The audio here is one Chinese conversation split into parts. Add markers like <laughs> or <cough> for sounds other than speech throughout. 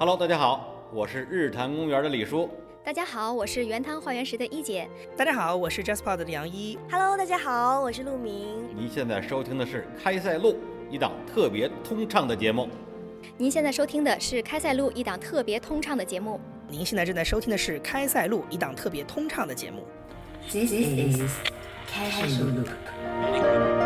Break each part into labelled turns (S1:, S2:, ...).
S1: Hello，大家好，我是日坛公园的李叔。
S2: 大家好，我是原汤化原石的一姐。
S3: 大家好，我是 JustPod 的杨一。
S4: Hello，大家好，我是陆明。
S1: 您现在收听的是《开塞露》一档特别通畅的节目。
S2: 您现在收听的是《开塞露》一档特别通畅的节目。
S3: 您现在正在收听的是《开塞露》一档特别通畅的节目。
S5: This is 开塞露。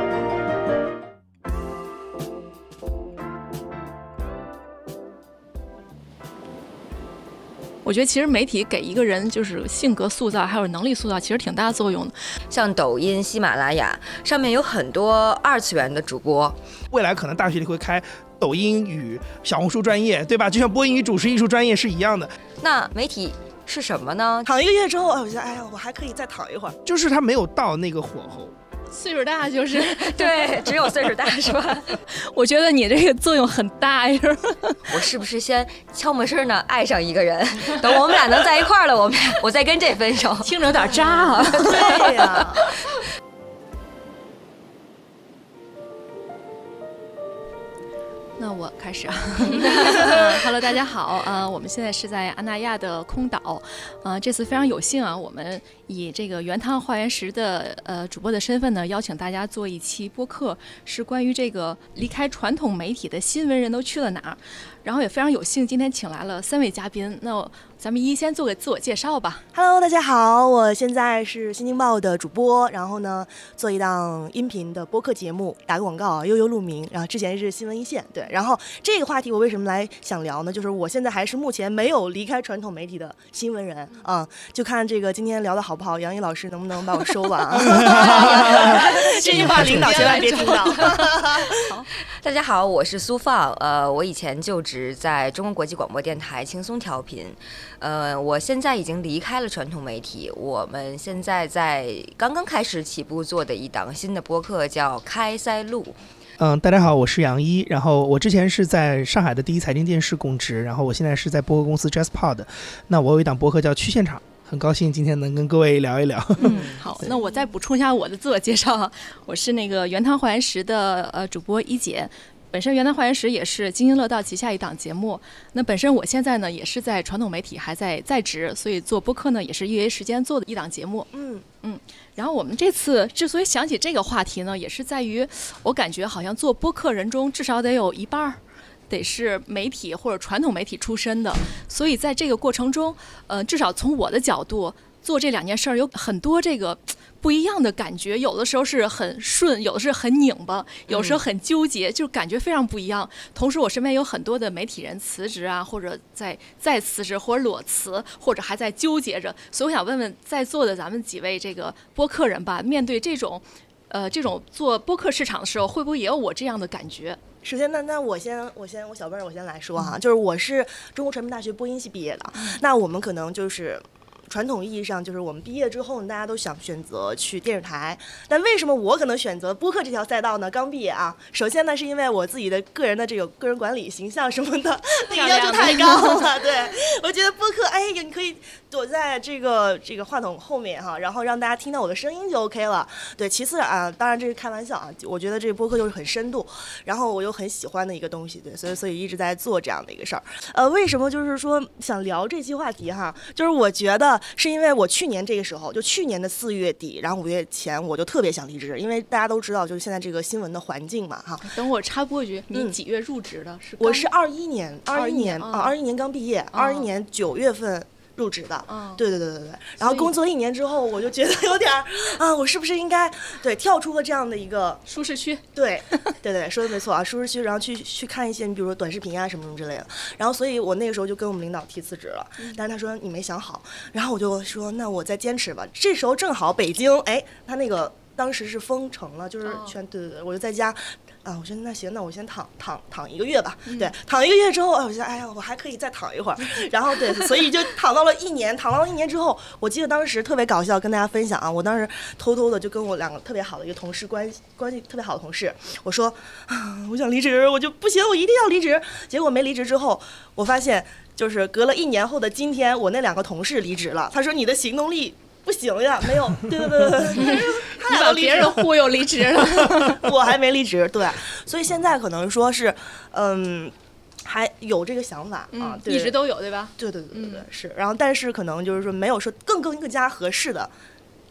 S6: 我觉得其实媒体给一个人就是性格塑造，还有能力塑造，其实挺大作用的。
S5: 像抖音、喜马拉雅上面有很多二次元的主播，
S3: 未来可能大学里会开抖音与小红书专业，对吧？就像播音与主持艺术专业是一样的。
S5: 那媒体是什么呢？
S4: 躺一个月之后，我觉得哎呀，我还可以再躺一会儿。
S3: 就是他没有到那个火候。
S6: 岁数大就是 <laughs>
S5: 对，只有岁数大是吧？<laughs>
S6: 我觉得你这个作用很大呀。<laughs>
S5: 我是不是先悄没声呢爱上一个人，等我们俩能在一块儿了，我们我再跟这分手？
S6: 听着有点渣啊。
S4: 对呀。
S6: 那我开始啊，Hello，大家好，呃，我们现在是在安那亚的空岛，呃，这次非常有幸啊，我们以这个原汤化原石的呃主播的身份呢，邀请大家做一期播客，是关于这个离开传统媒体的新闻人都去了哪儿，然后也非常有幸今天请来了三位嘉宾，那。咱们一先做个自我介绍吧。
S4: Hello，大家好，我现在是新京报的主播，然后呢做一档音频的播客节目，打个广告啊，悠悠鹿鸣。然后之前是新闻一线，对。然后这个话题我为什么来想聊呢？就是我现在还是目前没有离开传统媒体的新闻人啊，就看这个今天聊的好不好，杨毅老师能不能把我收完啊？<laughs> 这句话领导千万别听到。<laughs>
S5: 好，大家好，我是苏放，呃，我以前就职在中国国际广播电台轻松调频。呃，我现在已经离开了传统媒体，我们现在在刚刚开始起步做的一档新的播客叫《开塞露》。
S3: 嗯，大家好，我是杨一，然后我之前是在上海的第一财经电视供职，然后我现在是在播客公司 JazzPod。那我有一档播客叫《去现场》，很高兴今天能跟各位聊一聊。
S6: 嗯，<laughs> 好，那我再补充一下我的自我介绍，我是那个原汤化原石的呃主播一姐。本身原来化原石也是津津乐道旗下一档节目。那本身我现在呢也是在传统媒体还在在职，所以做播客呢也是业余时间做的一档节目。
S4: 嗯
S6: 嗯。然后我们这次之所以想起这个话题呢，也是在于我感觉好像做播客人中至少得有一半儿得是媒体或者传统媒体出身的。所以在这个过程中，呃，至少从我的角度做这两件事儿有很多这个。不一样的感觉，有的时候是很顺，有的是很拧巴，有时候很纠结，就感觉非常不一样。同时，我身边有很多的媒体人辞职啊，或者在在辞职，或者裸辞，或者还在纠结着。所以，我想问问在座的咱们几位这个播客人吧，面对这种，呃，这种做播客市场的时候，会不会也有我这样的感觉？
S4: 首先，那那我先我先我小辈儿，我先来说哈，就是我是中国传媒大学播音系毕业的，那我们可能就是。传统意义上，就是我们毕业之后，大家都想选择去电视台。但为什么我可能选择播客这条赛道呢？刚毕业啊，首先呢，是因为我自己的个人的这个个人管理、形象什么的，<laughs> 那个要求太高了。对，我觉得播客，哎呀，你可以躲在这个这个话筒后面哈，然后让大家听到我的声音就 OK 了。对，其次啊，当然这是开玩笑啊，我觉得这个播客就是很深度，然后我又很喜欢的一个东西，对，所以所以一直在做这样的一个事儿。呃，为什么就是说想聊这期话题哈？就是我觉得。是因为我去年这个时候，就去年的四月底，然后五月前，我就特别想离职，因为大家都知道，就是现在这个新闻的环境嘛，哈。
S6: 等我插播一句，你几月入职的？是？
S4: 我是二一年，二一年啊，二一年刚毕业，二一年九月份。入职的，嗯。对对对对对，然后工作一年之后，我就觉得有点儿啊，我是不是应该对跳出了这样的一个
S6: 舒适区？
S4: 对对对，说的没错啊，<laughs> 舒适区，然后去去看一些你比如说短视频啊什么什么之类的，然后所以我那个时候就跟我们领导提辞职了，但是他说你没想好，然后我就说那我再坚持吧，这时候正好北京哎，他那个当时是封城了，就是全对对对，我就在家。啊，我说那行，那我先躺躺躺一个月吧。对，躺一个月之后，哎，我觉得哎呀，我还可以再躺一会儿。<laughs> 然后对，所以就躺到了一年。躺到了一年之后，我记得当时特别搞笑，跟大家分享啊，我当时偷偷的就跟我两个特别好的一个同事关系关系特别好的同事，我说啊，我想离职，我就不行，我一定要离职。结果没离职之后，我发现就是隔了一年后的今天，我那两个同事离职了。他说你的行动力。不行呀，没有，<laughs> 对对对对对，
S6: 你把别人忽悠离职了，
S4: 我还没离职，对，所以现在可能说是，嗯，还有这个想法啊
S6: 一直都有对吧？
S4: 对对对对对
S6: 嗯
S4: 是，然后但是可能就是说没有说更更更加合适的。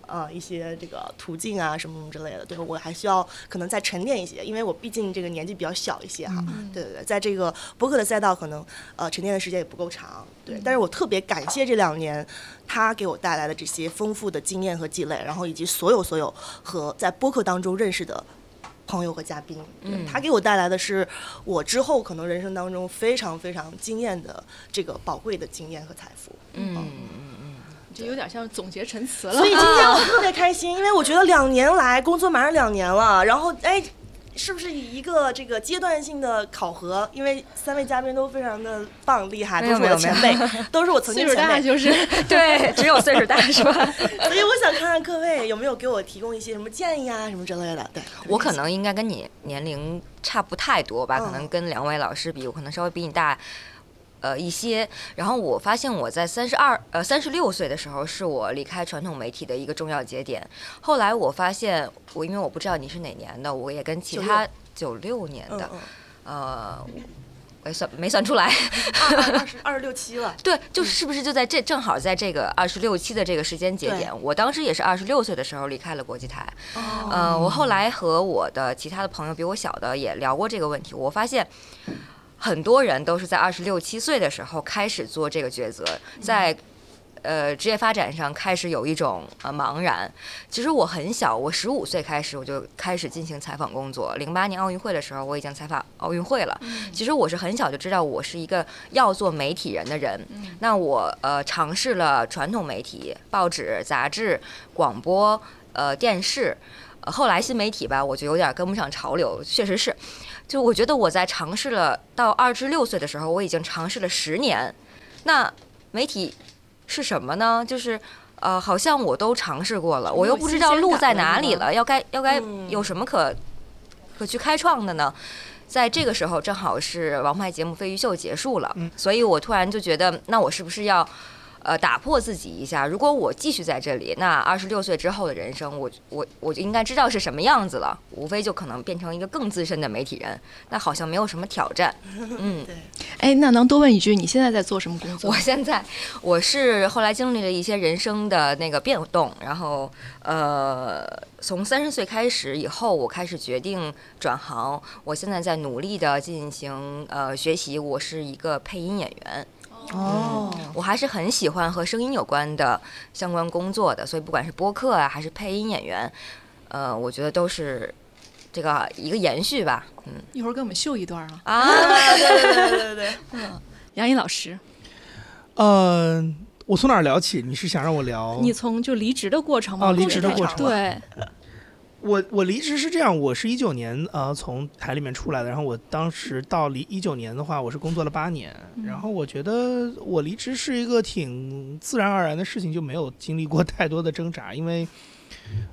S4: 啊、一些这个途径啊，什么什么之类的，对我还需要可能再沉淀一些，因为我毕竟这个年纪比较小一些哈，对对对，在这个博客的赛道，可能呃沉淀的时间也不够长，对，但是我特别感谢这两年他给我带来的这些丰富的经验和积累，然后以及所有所有和在播客当中认识的朋友和嘉宾，对
S5: 嗯
S4: 他给我带来的是我之后可能人生当中非常非常惊艳的这个宝贵的经验和财富。
S5: 嗯，嗯
S6: 这有点像总结陈词了。
S4: 所以今天我特别开心，因为我觉得两年来工作马上两年了，然后哎。是不是以一个这个阶段性的考核？因为三位嘉宾都非常的棒厉害，
S5: 没
S4: 都是我前辈，都是我曾
S6: 岁数
S4: 经前辈，<laughs>
S6: 大就是
S5: 对，<laughs> 只有岁数大是吧？<laughs>
S4: 所以我想看看各位有没有给我提供一些什么建议啊，什么之类的。对，
S5: 我可能应该跟你年龄差不太多吧，可能
S4: 嗯
S5: 跟两位老师比，我可能稍微比你大。呃，一些，然后我发现我在三十二呃三十六岁的时候，是我离开传统媒体的一个重要节点。后来我发现，我因为我不知道你是哪年的，我也跟其他九六年的，
S4: 嗯嗯，
S5: 呃，我也算没算出来，<laughs>
S4: 二十二十六七了，
S5: 对，就是不是就在这正好在这个二十六七的这个时间节点，我当时也是二十六岁的时候离开了国际台。
S4: 哦
S5: 呃，我后来和我的其他的朋友比我小的也聊过这个问题，我发现。很多人都是在二十六七岁的时候开始做这个抉择，在呃职业发展上开始有一种呃茫然。其实我很小，我十五岁开始我就开始进行采访工作。零八年奥运会的时候，我已经采访奥运会了。其实我是很小就知道我是一个要做媒体人的人。那我呃尝试了传统媒体、报纸、杂志、广播、呃电视。呃后来新媒体吧，我就有点跟不上潮流，确实是。就我觉得我在尝试了到二至六岁的时候，我已经尝试了十年。那媒体是什么呢？就是呃，好像我都尝试过了，我又不知道路在哪里了，要该要该
S4: 嗯
S5: 有什么可可去开创的呢？在这个时候，正好是王牌节目《飞鱼秀》结束了，所以我突然就觉得，那我是不是要呃打破自己一下？如果我继续在这里，那二十六岁之后的人生，我我我就应该知道是什么样子了，无非就可能变成一个更资深的媒体人，那好像没有什么挑战。<laughs> 嗯，
S4: 对，
S6: 哎，那能多问一句，你现在在做什么工作
S5: 我？现在我是后来经历了一些人生的那个变动，然后呃，从三十岁开始以后，我开始决定转行。我现在在努力的进行呃学习，我是一个配音演员。
S4: 哦，
S5: 我还是很喜欢和声音有关的相关工作的，所以不管是播客啊，还是配音演员，呃，我觉得都是这个一个延续吧。嗯
S6: 一会儿给我们秀一段啊。
S5: 啊，
S4: 对对对对对对，
S6: 杨颖老师，
S3: 呃，我从哪儿聊起？你是想让我聊？
S6: 你从就离职的过程吗？
S3: 哦离职的过程
S6: 对，
S3: 我我离职是这样，我是一九年呃从台里面出来的，然后我当时到离一九年的话，我是工作了八年，然后我觉得我离职是一个挺自然而然的事情，就没有经历过太多的挣扎，因为。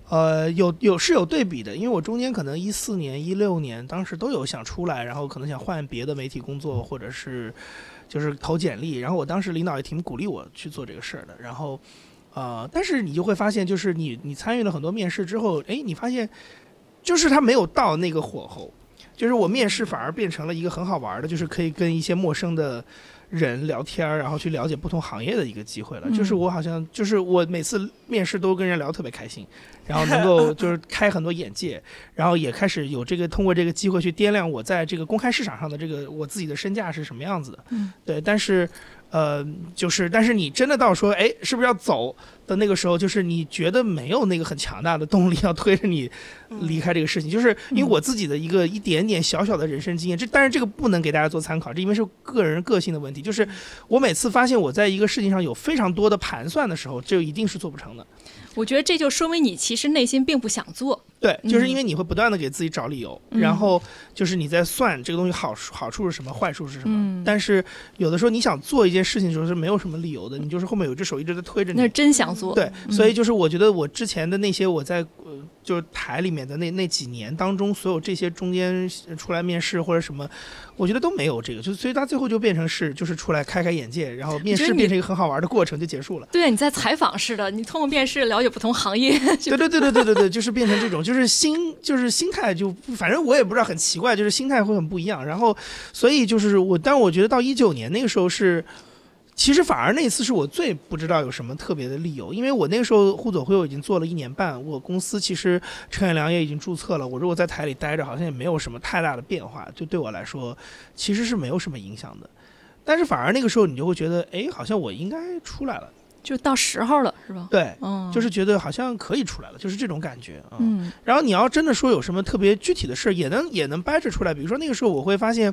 S3: 呃，有有是有对比的，因为我中间可能一四年、一六年，当时都有想出来，然后可能想换别的媒体工作，或者是就是投简历，然后我当时领导也挺鼓励我去做这个事儿的，然后呃，但是你就会发现，就是你你参与了很多面试之后，哎，你发现就是他没有到那个火候，就是我面试反而变成了一个很好玩的，就是可以跟一些陌生的人聊天，然后去了解不同行业的一个机会了。就是我好像就是我每次面试都跟人聊特别开心，然后能够 <laughs> 就是开很多眼界，然后也开始有这个通过这个机会去掂量我在这个公开市场上的这个我自己的身价是什么样子的。
S6: 嗯，
S3: 对，但是。呃，就是，但是你真的到说，哎，是不是要走的那个时候，就是你觉得没有那个很强大的动力要推着你离开这个事情，就是因为我自己的一个一点点小小的人生经验，这但是这个不能给大家做参考，这因为是个人个性的问题。就是我每次发现我在一个事情上有非常多的盘算的时候，这一定是做不成的。
S6: 我觉得这就说明你其实内心并不想做。
S3: 对，就是
S6: 嗯
S3: 因为你会不断的给自己找理由，
S6: 嗯
S3: 然后就是你在算这个东西好处好处是什么，坏处是什么。
S6: 嗯
S3: 但是有的时候你想做一件事情的时候是没有什么理由的，你就是后面有只手一直在推着你
S6: 那是。真想做。
S3: 对，
S6: 嗯
S3: 所以就是我觉得我之前的那些我在呃就是台里面的那那几年当中，所有这些中间出来面试或者什么，我觉得都没有这个，就所以他最后就变成是就是出来开开眼界，然后面试变成一个很好玩的过程就结束了。
S6: 对，你在采访似的，你通过面试了解不同行业。<laughs>
S3: 对对对对对对对，就是变成这种，就是心就是心态就反正我也不知道很奇怪，就是心态会很不一样。然后所以就是我，但我觉得到一九年那个时候是。其实反而那次是我最不知道有什么特别的理由，因为我那个时候互左会友已经做了一年半，我公司其实陈远良也已经注册了，我如果在台里待着，好像也没有什么太大的变化，就对我来说其实是没有什么影响的。但是反而那个时候你就会觉得，哎，好像我应该出来了。
S6: 就到时候了，是吧？
S3: 对，
S6: 嗯，
S3: 就是觉得好像可以出来了，就是这种感觉啊。
S6: 嗯
S3: 然后你要真的说有什么特别具体的事儿，也能也能掰扯出来。比如说那个时候我会发现，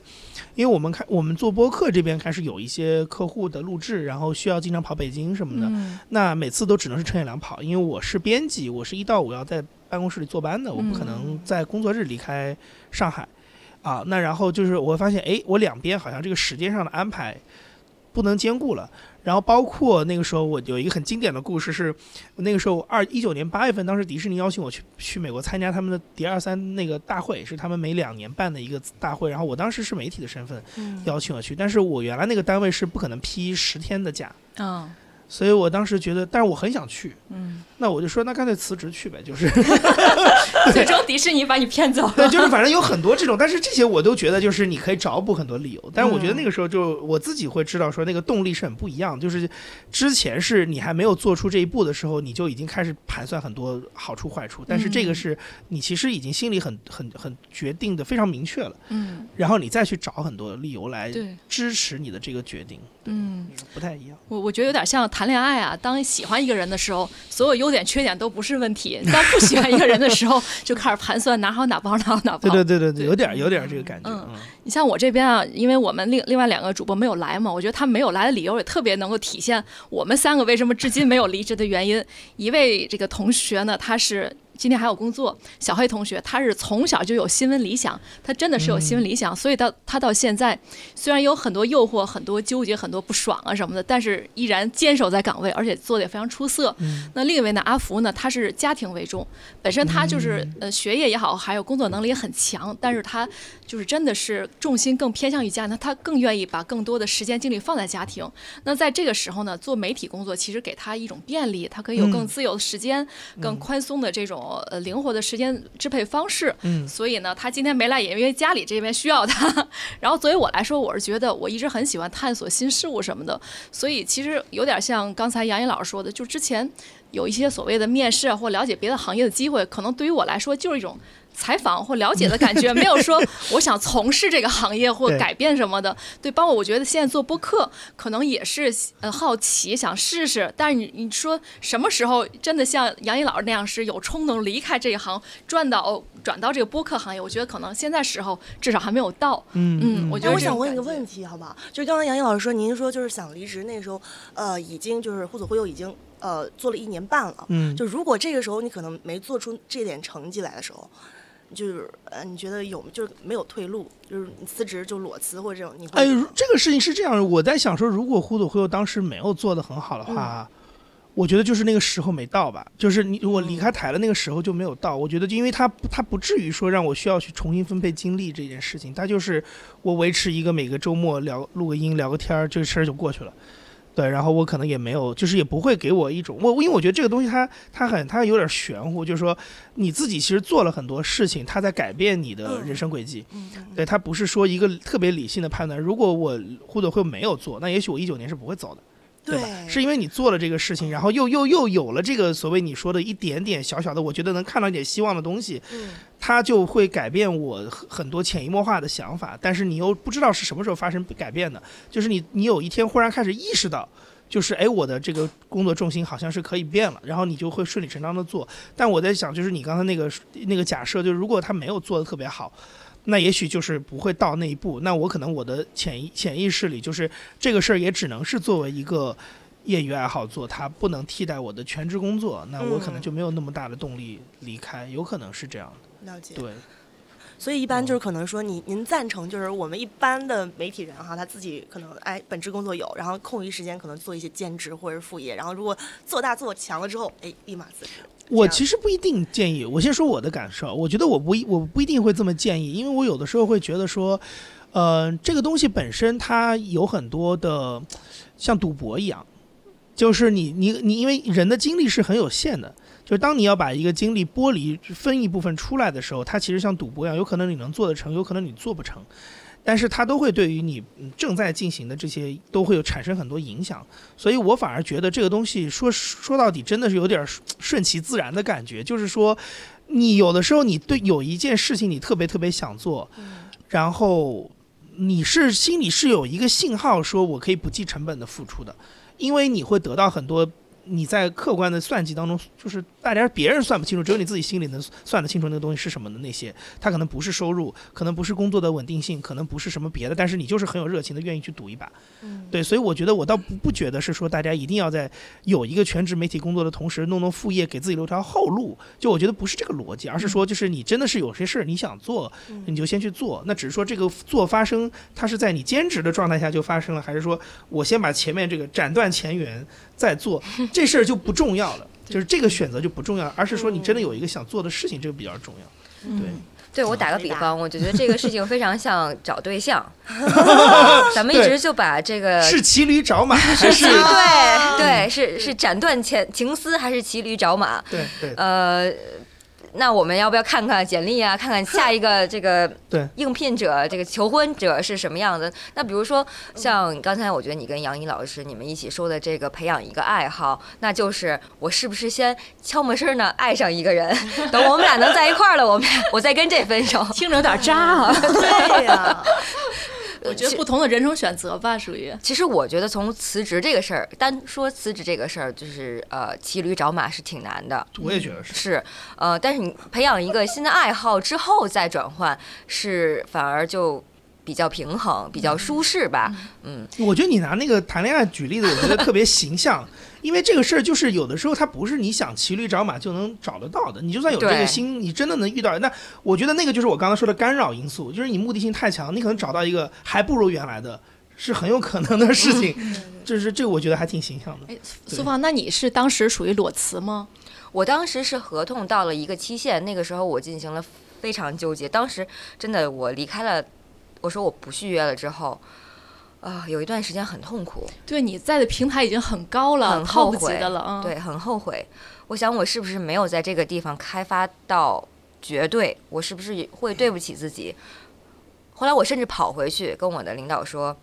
S3: 因为我们开我们做播客这边开始有一些客户的录制，然后需要经常跑北京什么的，
S6: 嗯
S3: 那每次都只能是陈远良跑，因为我是编辑，我是一到五要在办公室里坐班的，我不可能在工作日离开上海。啊，那然后就是我会发现，哎，我两边好像这个时间上的安排不能兼顾了。然后包括那个时候，我有一个很经典的故事是，那个时候二一九年八月份，当时迪士尼邀请我去去美国参加他们的迪二三那个大会，是他们每两年办的一个大会。然后我当时是媒体的身份
S4: 嗯
S3: 邀请我去，但是我原来那个单位是不可能批十天的假，
S6: 啊
S3: 所以我当时觉得，但是我很想去，
S6: 嗯，
S3: 那我就说那干脆辞职去呗，就是。<laughs>
S6: 最终迪士尼把你骗走了。<laughs>
S3: 对，
S6: 了。
S3: 就是反正有很多这种，但是这些我都觉得就是你可以找补很多理由。但是我觉得
S6: 嗯
S3: 那个时候就我自己会知道说那个动力是很不一样，就是之前是你还没有做出这一步的时候，你就已经开始盘算很多好处坏处，但是这个
S6: 嗯
S3: 是你其实已经心里很很很决定的非常明确了，
S6: 嗯，
S3: 然后你再去找很多理由来，支持你的这个决定，
S6: 嗯，
S3: 不太一样。
S6: 我我觉得有点像谈恋爱啊，当喜欢一个人的时候，所有优点缺点都不是问题；<laughs> 当不喜欢一个人的时候，就开始盘算哪好哪不好，哪好哪不
S3: 对
S6: 好。
S3: 对对对对，有点有点这个感觉。
S6: 嗯
S3: 嗯
S6: 你像我这边啊，因为我们另另外两个主播没有来嘛，我觉得他们没有来的理由也特别能够体现我们三个为什么至今没有离职的原因。一位这个同学呢，他是今天还有工作，小黑同学他是从小就有新闻理想，他真的是有新闻理想，所以到他到现在虽然有很多诱惑、很多纠结、很多不爽啊什么的，但是依然坚守在岗位，而且做的也非常出色。
S3: 嗯
S6: 那另一位呢，阿福呢，他是家庭为重，本身他就是呃学业也好，还有工作能力也很强，但是他就是真的是重心更偏向于家那，他更愿意把更多的时间精力放在家庭。那在这个时候呢，做媒体工作其实给他一种便利，他可以有更
S3: 嗯
S6: 自由的时间、更宽松的这种呃灵活的时间支配方式。
S3: 嗯
S6: 所以呢，他今天没来，也因为家里这边需要他。<laughs> 然后作为我来说，我是觉得我一直很喜欢探索新事物什么的，所以其实有点像刚才杨颖老师说的，就之前有一些所谓的面试啊或了解别的行业的机会，可能对于我来说就是一种。采访或了解的感觉，<laughs> 没有说我想从事这个行业或改变什么的。对，包括我觉得现在做播客，可能也是呃好奇想试试。但是你你说什么时候真的像杨毅老师那样是有冲动离开这一行，转到转到这个播客行业？我觉得可能现在时候至少还没有到。
S3: 嗯
S6: 嗯我觉得，我
S4: 想问一个问题，好不好？就是刚刚杨毅老师说，您说就是想离职，那时候呃已经就是互左互右已经呃做了一年半了。
S3: 嗯，
S4: 就如果这个时候你可能没做出这点成绩来的时候，就是呃你觉得有就是没有退路，就是你辞职就裸辞或者这种，你会
S3: 哎，如这个事情是这样，我在想说，如果互左互右当时没有做的很好的话，我觉得就是那个时候没到吧，就是你我离开台了那个时候就没有到。我觉得就因为他他不至于说让我需要去重新分配精力这件事情，他就是我维持一个每个周末聊录个音聊个天儿，这个事儿就过去了。对，然后我可能也没有，就是也不会给我一种我，因为我觉得这个东西它它很它有点玄乎，就是说你自己其实做了很多事情，它在改变你的
S4: 嗯
S3: 人生轨迹。对，它不是说一个特别理性的判断。如果我互左会没有做，那也许我一九年是不会走的，对吧？是因为你做了这个事情，然后又又又有了这个所谓你说的一点点小小的，我觉得能看到一点希望的东西，
S4: 嗯
S3: 它就会改变我很很多潜移默化的想法。但是你又不知道是什么时候发生改变的，就是你你有一天忽然开始意识到。就是哎，我的这个工作重心好像是可以变了，然后你就会顺理成章的做。但我在想，就是你刚才那个那个假设，就是如果他没有做的特别好，那也许就是不会到那一步。那我可能我的潜意潜意识里就是这个事儿也只能是作为一个业余爱好做，它不能替代我的全职工作。那我可能
S4: 嗯
S3: 就没有那么大的动力离开，有可能是这样的。
S4: 了解。
S3: 对，
S4: 所以一般
S3: 嗯
S4: 就是可能说您您赞成就是我们一般的媒体人哈，他自己可能哎本职工作有，然后空余时间可能做一些兼职或者是副业，然后如果做大做强了之后，哎立马辞职。
S3: 我其实不一定建议。我先说我的感受，我觉得我不一我不一定会这么建议，因为我有的时候会觉得说，呃，这个东西本身它有很多的像赌博一样，就是你你你，因为人的精力是很有限的。就是当你要把一个精力剥离分一部分出来的时候，它其实像赌博一样，有可能你能做得成，有可能你做不成。但是它都会对于你嗯正在进行的这些都会有产生很多影响，所以我反而觉得这个东西说说到底真的是有点顺顺其自然的感觉，就是说，你有的时候你对有一件事情你特别特别想做，然后你是心里是有一个信号说我可以不计成本的付出的，因为你会得到很多。你在客观的算计当中，就是大家别人算不清楚，只有你自己心里能算得清楚那个东西是什么的那些，它可能不是收入，可能不是工作的稳定性，可能不是什么别的，但是你就是很有热情的愿意去赌一把。对，所以我觉得我倒不不觉得是说大家一定要在有一个全职媒体工作的同时弄弄副业，给自己留条后路。就我觉得不是这个逻辑，而是说就是你真的是有些事儿你想做，你就先去做。那只是说这个做发生，它是在你兼职的状态下就发生了，还是说我先把前面这个斩断前缘再做，<laughs> 这事儿就不重要了。就是这个选择就不重要，而是说你真的有一个想做的事情，这个比较重要。对。
S5: 对我打个比方，我就觉得这个事情非常像找对象，<laughs> 咱们一直就把这个
S3: 是骑驴找马还是？
S5: 对对是是斩断情情丝还是骑驴找马？
S3: 对对
S5: 呃，那我们要不要看看简历啊？<laughs> 看看下一个 <laughs> 这个
S3: 对
S5: 应聘者，这个求婚者是什么样的？那比如说像刚才我觉得你跟杨怡老师你们一起说的这个培养一个爱好，那就是我是不是先悄没声呢爱上一个人，<laughs> 等我们俩能在一块儿了，我们我再跟这分手。
S6: 听着有点渣啊。
S4: 对呀，
S6: 我觉得不同的人生选择吧，属于
S5: 其实我觉得从辞职这个事儿，单说辞职这个事儿，就是呃骑驴找马是挺难的。
S3: 我也觉得是。
S5: 是，呃，但是你培养一个新的爱好之后再转换，是反而就比较平衡、比较舒适吧。嗯，
S3: 我觉得你拿那个谈恋爱举例子，我觉得特别形象，因为这个事儿就是有的时候它不是你想骑驴找马就能找得到的。你就算有这个心，你真的能遇到，那我觉得那个就是我刚才说的干扰因素，就是你目的性太强，你可能找到一个还不如原来的，是很有可能的事情。<laughs> 就是这个，我觉得还挺形象的。
S6: 哎，苏芳，那你是当时属于裸辞吗？
S5: 我当时是合同到了一个期限，那个时候我进行了非常纠结。当时真的我离开了，我说我不续约了之后，啊、有一段时间很痛苦。
S6: 对，你在的平台已经很高了，
S5: 很后悔
S6: 的了嗯。，
S5: 对，很后悔。我想我是不是没有在这个地方开发到绝对？我是不是也会对不起自己？后来我甚至跑回去跟我的领导说，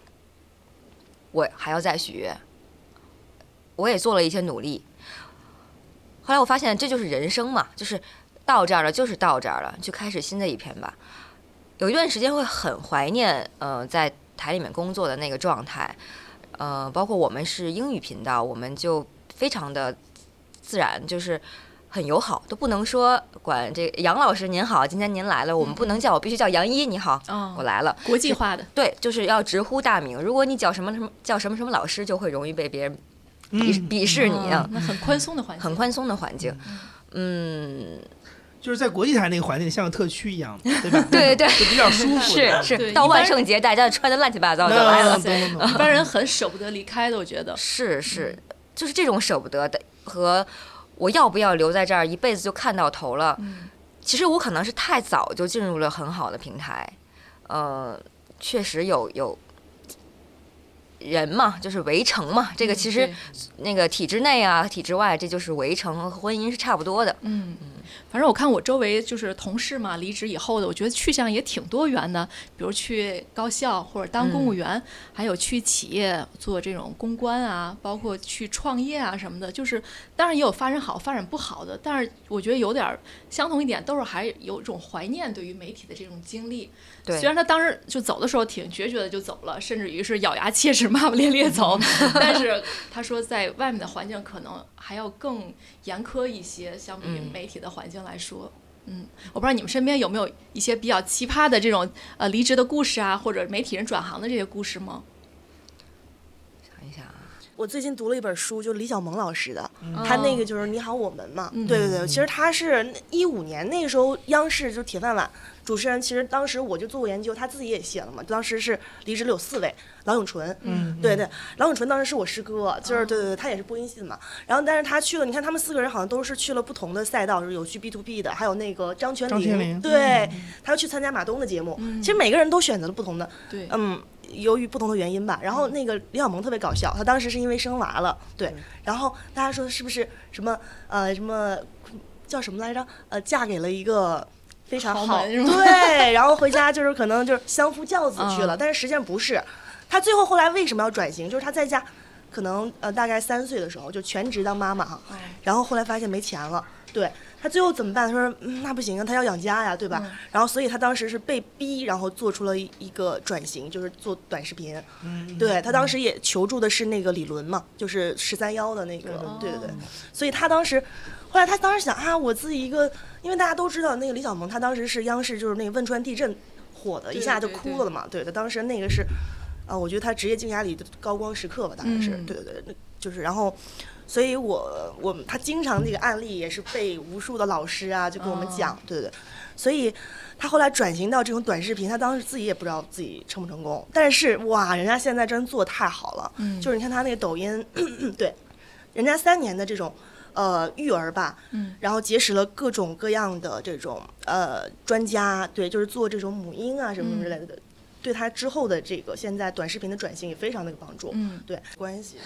S5: 我还要再续约。我也做了一些努力。后来我发现这就是人生嘛，就是到这儿了，就是到这儿了，就开始新的一篇吧。有一段时间会很怀念，呃，在台里面工作的那个状态，呃，包括我们是英语频道，我们就非常的自然，就是很友好，都不能说管这杨老师您好，今天您来了，我们不能叫我，必须叫杨一你好，
S6: 哦
S5: 我来了。
S6: 国际化的，
S5: 对，就是要直呼大名。如果你叫什么什么叫什么什么老师，就会容易被别人鄙
S3: 嗯，
S5: 鄙视你啊
S6: 嗯。那很宽松的环境，
S5: 很宽松的环境，嗯，
S3: 就是在国际台那个环境，像个特区一样，对吧？<laughs>
S5: 对对
S3: 就比较舒服。
S5: 是是，到万圣节大家穿的乱七八糟
S3: 的
S5: 来了，
S6: 一般人很舍不得离开的，我觉得。
S5: 是是，就是这种舍不得的和我要不要留在这儿一辈子就看到头了。其实我可能是太早就进入了很好的平台，呃，确实有有人嘛，就是围城嘛，这个其实那个体制内啊、体制外，这就是围城和婚姻是差不多的。
S6: 嗯嗯，反正我看我周围就是同事嘛，离职以后的，我觉得去向也挺多元的，比如去高校或者当公务员，还有去企业做这种公关啊，包括去创业啊什么的。就是当然也有发展好、发展不好的，但是我觉得有点儿相同一点，都是还有一种怀念对于媒体的这种经历。
S5: 对
S6: 虽然他当时就走的时候挺决绝的就走了，甚至于是咬牙切齿、骂骂咧咧走，但是他说在外面的环境可能还要更严苛一些，相比媒体的环境来说。嗯，我不知道你们身边有没有一些比较奇葩的这种呃离职的故事啊，或者媒体人转行的这些故事吗？
S5: 想一想啊，
S4: 我最近读了一本书，就是李小萌老师的，
S3: 嗯。
S4: 他那个就是《你好，我们》嘛。
S6: 嗯。
S4: 对对对，其实他是一五年那个时候央视就是铁饭碗主持人，其实当时我就做过研究，他自己也写了嘛。当时是离职了有四位，郎永淳，
S3: 嗯，
S4: 对对，郎永淳当时是我师哥，就是对对对，他也是播音系的嘛。然后但是他去了，你看他们四个人好像都是去了不同的赛道，就是有去 B to B 的，还有那个张泉灵，
S3: 张泉灵。
S4: 对，他又去参加马东的节目。其实每个人都选择了不同的，
S6: 对，
S4: 嗯，由于不同的原因吧，然后那个李小萌特别搞笑，她当时是因为生娃了，对，然后大家说是不是什么呃什么叫什么来着？呃，嫁给了一个。非常好，对，然后回家就是可能就是相夫教子去了，
S6: 嗯
S4: 但是实际上不是。她最后后来为什么要转型？就是她在家，可能呃大概三岁的时候就全职当妈妈哈，然后后来发现没钱了，对她最后怎么办？他说、嗯、那不行啊，他要养家呀，对吧？然后所以他当时是被逼，然后做出了一一个转型，就是做短视频。
S3: 嗯，
S4: 对他当时也求助的是那个李伦嘛，就是十三幺的那个，对对对。
S6: 哦
S4: 所以他当时，后来他当时想啊，我自己一个，因为大家都知道那个李小萌，他当时是央视就是那个汶川地震火的，一下就哭了嘛。对，他当时那个是，啊，我觉得他职业生涯里的高光时刻吧，大概是，
S6: 嗯
S4: 对对对，就是然后。所以我我们他经常这个案例也是被无数的老师啊就跟我们讲，对对对，所以他后来转型到这种短视频，他当时自己也不知道自己成不成功，但是哇，人家现在真做得太好了，
S6: 嗯。
S4: 就是你看他那个抖音，<clears throat> 对，人家三年的这种呃育儿吧，
S6: 嗯。
S4: 然后结识了各种各样的这种呃专家，对，就是做这种母婴啊什么之类的。对他之后的这个现在短视频的转型也非常的有帮助，
S6: 嗯，
S4: 对关系。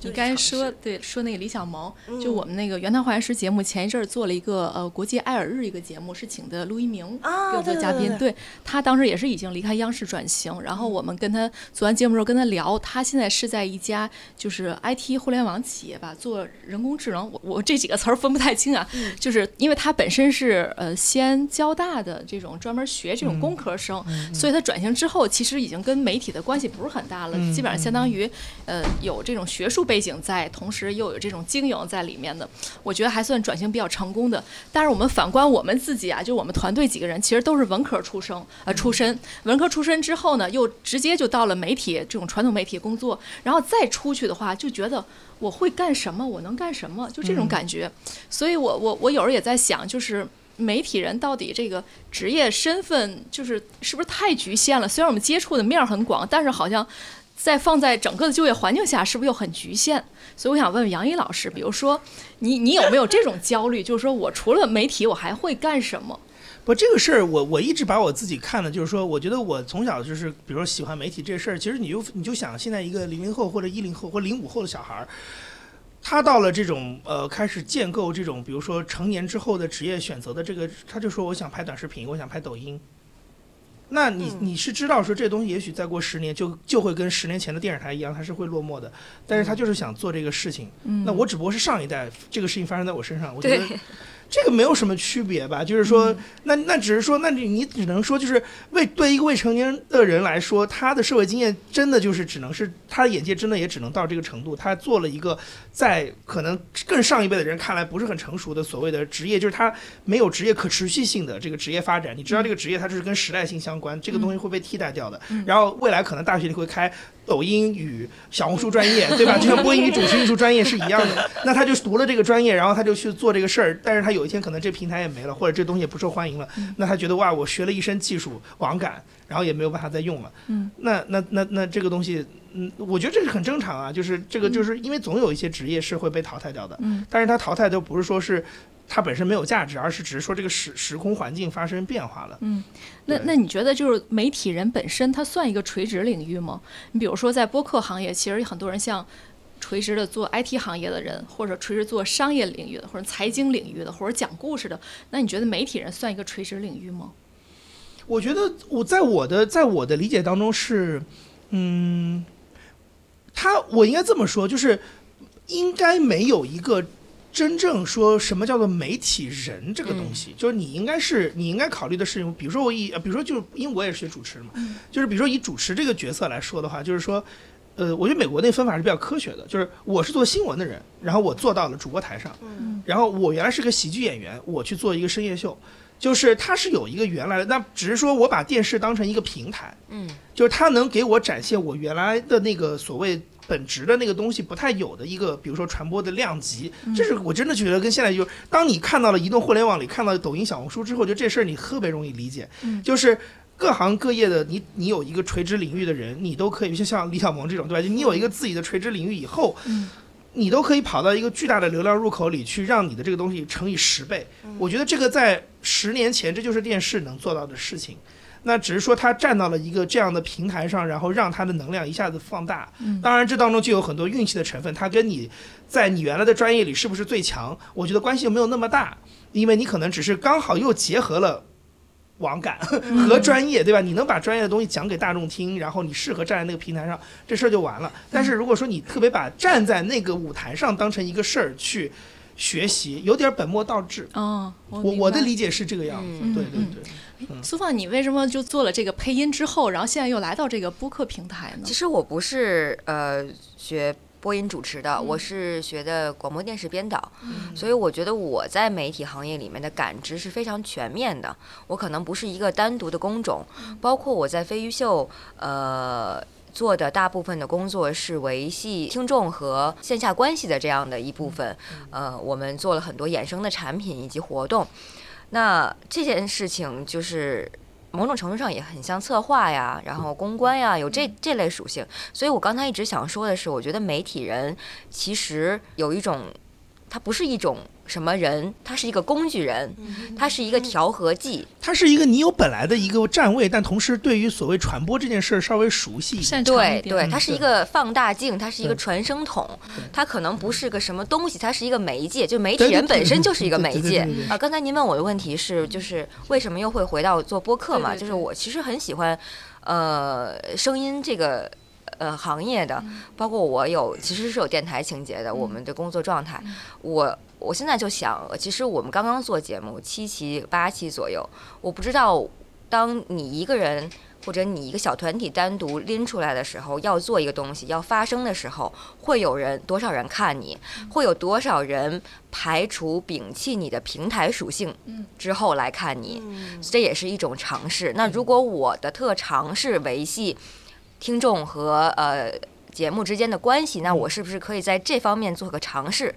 S6: 你刚才说对说那个李小萌，就
S4: 嗯
S6: 我们那个原汤化原食节目前一阵儿做了一个呃国际爱尔日一个节目，是请的陆一鸣
S4: 啊
S6: 给我做嘉宾，
S4: 对对。对
S6: 对他当时也是已经离开央视转型，然后我们跟他做完节目之后跟他聊，他现在是在一家就是 IT 互联网企业吧，做人工智能，我我这几个词儿分不太清啊，<laughs> 就是因为他本身是呃西安交大的这种专门学这种工科生，所以他转型之后其实已经跟媒体的关系不是很大了，
S3: 嗯
S6: 基本上相当于呃有这种学术背景在，同时又有这种经营在里面的，我觉得还算转型比较成功的。但是我们反观我们自己啊，就我们团队几个人其实都是文科出生呃出身，文科出身之后呢，又直接就到了媒体这种传统媒体工作，然后再出去的话，就觉得我会干什么，我能干什么，就这种感觉。所以我我我有时候也在想，就是。媒体人到底这个职业身份就是是不是太局限了？虽然我们接触的面很广，但是好像在放在整个的就业环境下，是不是又很局限？所以我想问问杨一老师，比如说你你有没有这种焦虑？就是说我除了媒体，我还会干什么？
S3: 不，这个事儿我我一直把我自己看的，就是说，我觉得我从小就是，比如说喜欢媒体这事儿，其实你就你就想，现在一个零零后或者一零后或零五后的小孩儿，他到了这种呃开始建构这种，比如说成年之后的职业选择的这个，他就说我想拍短视频，我想拍抖音。那你
S4: 嗯
S3: 你是知道说这东西也许再过十年就就会跟十年前的电视台一样，它是会落寞的，但是他就是想做这个事情。
S6: 嗯
S3: 那我只不过是上一代这个事情发生在我身上，我觉得
S5: 对
S3: 这个没有什么区别吧？就是说，那那只是说，那你你只能说，就是未对一个未成年的人来说，他的社会经验真的就是只能是他的眼界真的也只能到这个程度。他做了一个在可能更上一辈的人看来不是很成熟的所谓的职业，就是他没有职业可持续性的这个职业发展。你知道这个职业它就是跟时代性相关，这个东西会被替代掉的。然后未来可能大学里会开抖音与小红书专业，<laughs> 对吧？就像播音与主持艺术专业是一样的。<laughs> 那他就读了这个专业，然后他就去做这个事儿，但是他有一天可能这平台也没了，或者这东西也不受欢迎了，那他觉得哇，我学了一身技术网感，然后也没有办法再用了。
S6: 嗯，
S3: 那那那那这个东西，嗯，我觉得这是很正常啊，就是这个就是因为总有一些职业是会被淘汰掉的，
S6: 嗯，
S3: 但是它淘汰都不是说是。它本身没有价值，而是只是说这个时时空环境发生变化了。
S6: 嗯
S3: 那
S6: 那你觉得就是媒体人本身，它算一个垂直领域吗？你比如说在播客行业，其实很多人像垂直的做 IT 行业的人，或者垂直做商业领域的，或者财经领域的，或者讲故事的，那你觉得媒体人算一个垂直领域吗？
S3: 我觉得我在我的在我的理解当中是，嗯，他我应该这么说，就是应该没有一个真正说什么叫做媒体人这个东西，就是你应该是你应该考虑的事情，比如说我以呃比如说就是因为我也是学主持的嘛，就是比如说以主持这个角色来说的话，就是说。呃，我觉得美国那分法是比较科学的，就是我是做新闻的人，然后我坐到了主播台上，
S4: 嗯。
S3: 然后我原来是个喜剧演员，我去做一个深夜秀，就是它是有一个原来的，那只是说我把电视当成一个平台，
S5: 嗯，
S3: 就是它能给我展现我原来的那个所谓本质的那个东西不太有的一个，比如说传播的量级，这是我真的觉得跟现在就是，当你看到了移动互联网里看到抖音、小红书之后，就这事儿你特别容易理解，就是。各行各业的你，你有一个垂直领域的人，你都可以，就像李小萌这种，对吧？就你有一个自己的垂直领域以后，你都可以跑到一个巨大的流量入口里去，让你的这个东西乘以十倍。我觉得这个在十年前这就是电视能做到的事情。那只是说他站到了一个这样的平台上，然后让他的能量一下子放大。
S6: 嗯
S3: 当然，这当中就有很多运气的成分，他跟你在你原来的专业里是不是最强，我觉得关系没有那么大，因为你可能只是刚好又结合了。网感和专业，对吧？你能把专业的东西讲给大众听，然后你适合站在那个平台上，这事儿就完了。但是如果说你特别把站在那个舞台上当成一个事儿去学习，有点本末倒置。
S6: 哦，我
S3: 我我的理解是这个样子，
S5: 嗯
S3: 对对
S6: 嗯
S3: 对。
S6: 苏放，你为什么就做了这个配音之后，然后现在又来到这个播客平台呢
S5: 其？实我不是呃学播音主持的，我是学的广播电视编导，所以我觉得我在媒体行业里面的感知是非常全面的。我可能不是一个单独的工种，包括我在飞鱼秀呃。做的大部分的工作是维系听众和线下关系的这样的一部分，呃，我们做了很多衍生的产品以及活动。那这件事情就是某种程度上也很像策划呀，然后公关呀，有这这类属性。所以我刚才一直想说的是，我觉得媒体人其实有一种，他不是一种什么人，他是一个工具人，他是一个调和剂。
S3: 它是一个你有本来的一个站位，但同时对于所谓传播这件事儿稍微熟悉一点。
S5: 对对，它是一个放大镜，它是一个传声筒，它可能不是个什么东西，它是一个媒介，就媒体人本身就是一个媒介啊。刚才您问我的问题是，就是为什么又会回到做播客嘛？就是我其实很喜欢，呃，声音这个。呃，行业的，包括我有其实是有电台情节的，我们的工作状态，我我现在就想，其实我们刚刚做节目七期八期左右，我不知道当你一个人或者你一个小团体单独拎出来的时候，要做一个东西要发声的时候，会有人多少人看你，会有多少人排除摒弃你的平台属性之后来看你，这也是一种尝试。那如果我的特长是维系听众和呃。节目之间的关系，那我是不是可以在这方面做个尝试？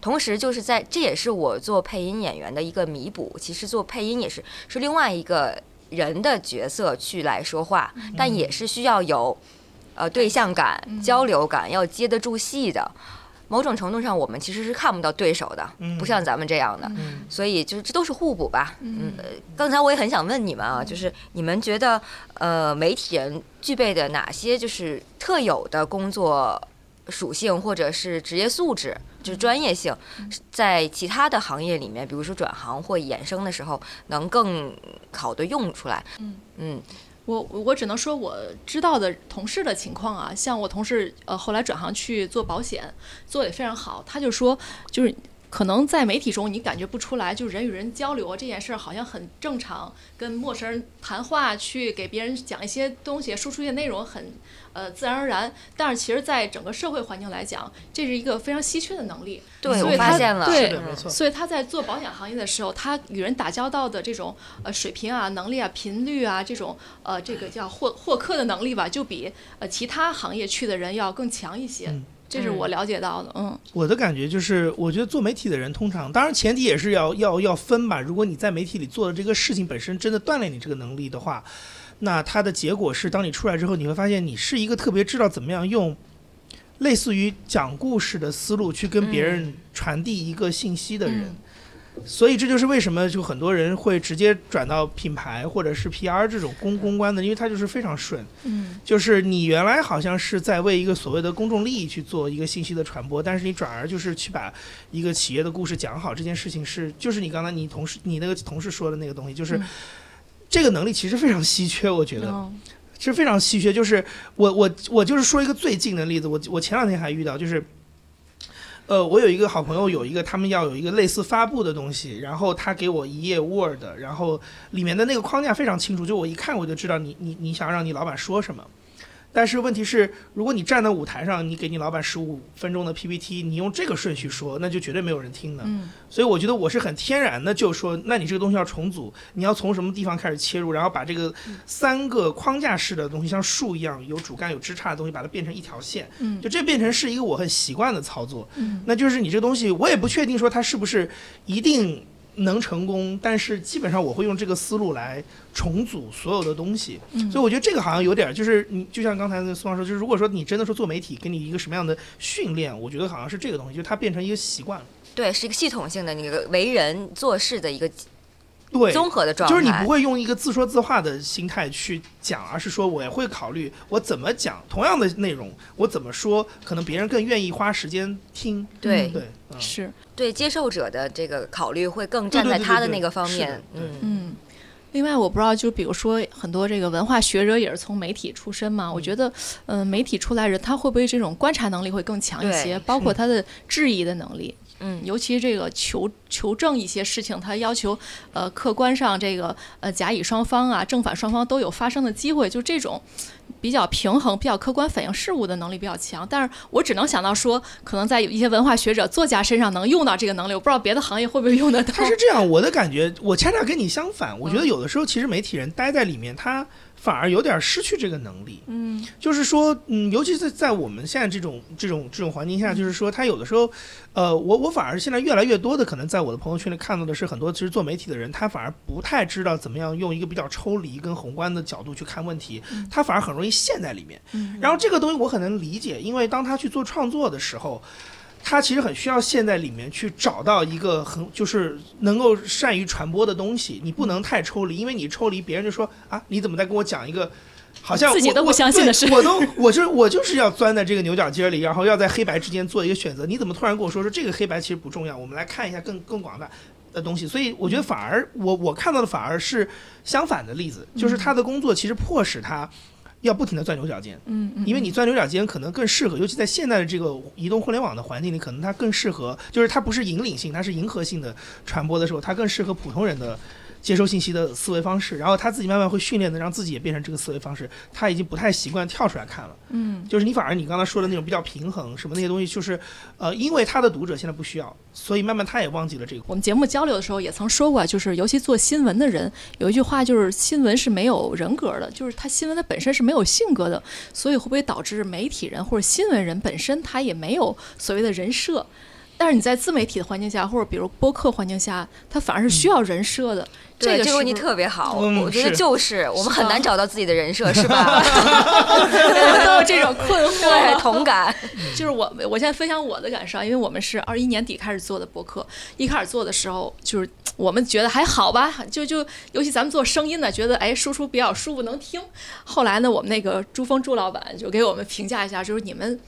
S5: 同时，就是在这也是我做配音演员的一个弥补。其实做配音也是是另外一个人的角色去来说话，但也是需要有呃对象感、交流感，要接得住戏的。某种程度上，我们其实是看不到对手的，不像咱们这样的，
S3: 嗯。
S5: 所以就是这都是互补吧。嗯，呃刚才我也很想问你们啊，就是你们觉得呃媒体人具备的哪些就是特有的工作属性或者是职业素质，就是专业性，在其他的行业里面，比如说转行或衍生的时候，能更好的用出来。
S6: 嗯。
S5: 嗯
S6: 我我只能说我知道的同事的情况啊，像我同事呃后来转行去做保险，做的也非常好。他就说，就是可能在媒体中你感觉不出来，就是人与人交流啊这件事儿好像很正常，跟陌生人谈话，去给别人讲一些东西，输出一些内容很呃自然而然。但是其实，在整个社会环境来讲，这是一个非常稀缺的能力。
S5: 对我
S6: 所以他
S5: 发现了
S6: 对
S3: 没错
S6: 所以他在做保险行业的时候，他与人打交道的这种呃水平啊、能力啊、频率啊，这种呃这个叫获获客的能力吧，就比呃其他行业去的人要更强一些。
S3: 嗯
S6: 这是我了解到的，嗯
S3: 我的感觉就是，我觉得做媒体的人通常，当然前提也是要要要分吧。如果你在媒体里做的这个事情本身真的锻炼你这个能力的话，那它的结果是，当你出来之后，你会发现你是一个特别知道怎么样用类似于讲故事的思路去跟别人传递一个信息的人。
S6: 嗯
S3: 所以这就是为什么就很多人会直接转到品牌或者是 PR 这种公公关的，因为它就是非常顺。
S6: 嗯
S3: 就是你原来好像是在为一个所谓的公众利益去做一个信息的传播，但是你转而就是去把一个企业的故事讲好，这件事情是就是你刚才你同事你那个同事说的那个东西，就是
S6: 嗯
S3: 这个能力其实非常稀缺，我觉得
S6: 嗯
S3: 是非常稀缺。就是我我我就是说一个最近的例子，我我前两天还遇到，就是。呃，我有一个好朋友，有一个他们要有一个类似发布的东西，然后他给我一页 Word，然后里面的那个框架非常清楚，就我一看我就知道你你你想让你老板说什么。但是问题是，如果你站在舞台上，你给你老板十五分钟的 PPT，你用这个顺序说，那就绝对没有人听的。
S6: 嗯。
S3: 所以我觉得我是很天然的，就说，那你这个东西要重组，你要从什么地方开始切入，然后把这个三个框架式的东西，像树一样有主干有枝杈的东西，把它变成一条线，
S6: 嗯。
S3: 就这变成是一个我很习惯的操作。
S6: 嗯。
S3: 那就是你这个东西，我也不确定说它是不是一定能成功，但是基本上我会用这个思路来重组所有的东西。
S6: 嗯
S3: 所以我觉得这个好像有点儿，就是你就像刚才那苏芳说，就是如果说你真的说做媒体，给你一个什么样的训练，我觉得好像是这个东西，就它变成一个习惯了。
S5: 对，是一个系统性的那个为人做事的一个
S3: 对，
S5: 综合的状态，
S3: 就是你不会用一个自说自话的心态去讲，而是说我也会考虑我怎么讲同样的内容，我怎么说，可能别人更愿意花时间听。
S5: 对
S3: 对，嗯。
S6: 是，
S5: 对接受者的这个考虑会更站在他的那个方面，
S3: 对
S5: 嗯。
S6: 嗯。另外，我不知道，就比如说很多这个文化学者也是从媒体出身嘛，我觉得，嗯、媒体出来人他会不会这种观察能力会更强一些，包括他的质疑的能力，
S5: 嗯，
S6: 尤其这个求求证一些事情，他要求呃客观上这个呃甲乙双方啊正反双方都有发生的机会，就这种比较平衡、比较客观反映事物的能力比较强。但是我只能想到说，可能在有一些文化学者、作家身上能用到这个能力，我不知道别的行业会不会用得到。
S3: 他是这样，我的感觉，我恰恰跟你相反。我觉得有的时候，其实媒体人待在里面，他反而有点失去这个能力。
S6: 嗯
S3: 就是说，嗯，尤其是在我们现在这种这种这种环境下，就是说，他有的时候，呃，我我反而现在越来越多的可能在我的朋友圈里看到的是，很多其实做媒体的人，他反而不太知道怎么样用一个比较抽离跟宏观的角度去看问题，他反而很容易陷在里面。
S6: 嗯
S3: 然后这个东西我很能理解，因为当他去做创作的时候。他其实很需要陷在里面去找到一个很就是能够善于传播的东西，你不能太抽离，因为你抽离，别人就说啊，你怎么在跟我讲一个好像我我
S6: 自己都不相信的
S3: 对
S6: 事
S3: 我都我就是我就是要钻在这个牛角尖里，然后要在黑白之间做一个选择。你怎么突然跟我说说这个黑白其实不重要？我们来看一下更更广大的东西。所以我觉得反而我我看到的反而是相反的例子，就是他的工作其实迫使他要不停的钻牛角尖。
S6: 嗯嗯，
S3: 因为你钻牛角尖可能更适合，尤其在现在的这个移动互联网的环境里，可能它更适合，就是它不是引领性，它是迎合性的传播的时候，它更适合普通人的接收信息的思维方式。然后他自己慢慢会训练的，让自己也变成这个思维方式。他已经不太习惯跳出来看了，
S6: 嗯
S3: 就是你反而你刚才说的那种比较平衡什么那些东西，就是呃，因为他的读者现在不需要，所以慢慢他也忘记了这个。
S6: 我们节目交流的时候也曾说过，就是尤其做新闻的人，有一句话就是新闻是没有人格的，就是他新闻它本身是没有性格的，所以会不会导致媒体人或者新闻人本身他也没有所谓的人设？但是你在自媒体的环境下，或者比如播客环境下，它反而是需要人设的。
S5: 这，
S6: 个
S5: 这个问题特别好，
S3: 嗯
S5: 我觉得就是我们很难找到自己的人设，<laughs> 是吧？
S6: 我们都有这种困惑。<laughs>
S5: 对，同感。
S6: 就是我，我现在分享我的感受啊，因为我们是二一年底开始做的播客，一开始做的时候，就是我们觉得还好吧，就就尤其咱们做声音的，觉得哎输出比较舒服能听。后来呢，我们那个朱峰朱老板就给我们评价一下，就是你们